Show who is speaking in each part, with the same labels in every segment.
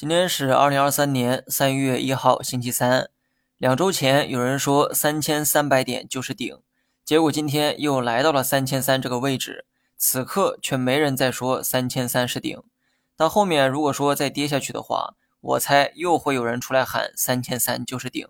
Speaker 1: 今天是二零二三年三月一号，星期三。两周前有人说三千三百点就是顶，结果今天又来到了三千三这个位置，此刻却没人再说三千三是顶。但后面如果说再跌下去的话，我猜又会有人出来喊三千三就是顶。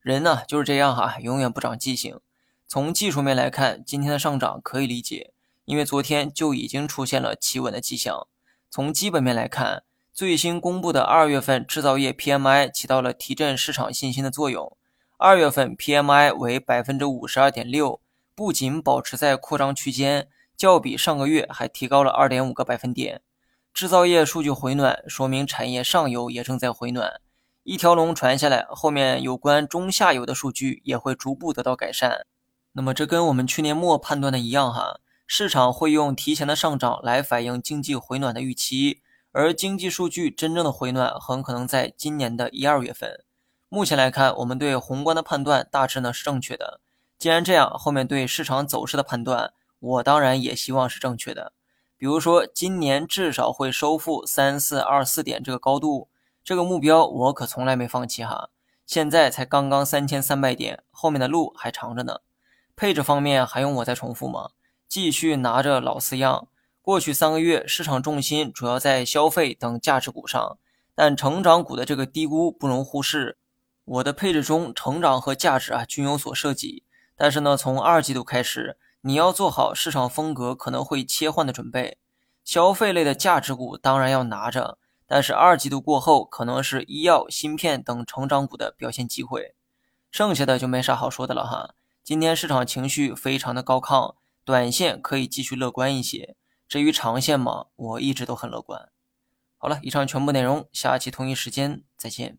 Speaker 1: 人呢就是这样哈，永远不长记性。从技术面来看，今天的上涨可以理解，因为昨天就已经出现了企稳的迹象。从基本面来看，最新公布的二月份制造业 PMI 起到了提振市场信心的作用。二月份 PMI 为百分之五十二点六，不仅保持在扩张区间，较比上个月还提高了二点五个百分点。制造业数据回暖，说明产业上游也正在回暖。一条龙传下来，后面有关中下游的数据也会逐步得到改善。那么这跟我们去年末判断的一样哈，市场会用提前的上涨来反映经济回暖的预期。而经济数据真正的回暖很可能在今年的一二月份。目前来看，我们对宏观的判断大致呢是正确的。既然这样，后面对市场走势的判断，我当然也希望是正确的。比如说，今年至少会收复三四二四点这个高度，这个目标我可从来没放弃哈。现在才刚刚三千三百点，后面的路还长着呢。配置方面还用我再重复吗？继续拿着老四样。过去三个月，市场重心主要在消费等价值股上，但成长股的这个低估不容忽视。我的配置中，成长和价值啊均有所涉及。但是呢，从二季度开始，你要做好市场风格可能会切换的准备。消费类的价值股当然要拿着，但是二季度过后，可能是医药、芯片等成长股的表现机会。剩下的就没啥好说的了哈。今天市场情绪非常的高亢，短线可以继续乐观一些。至于长线嘛，我一直都很乐观。好了，以上全部内容，下期同一时间再见。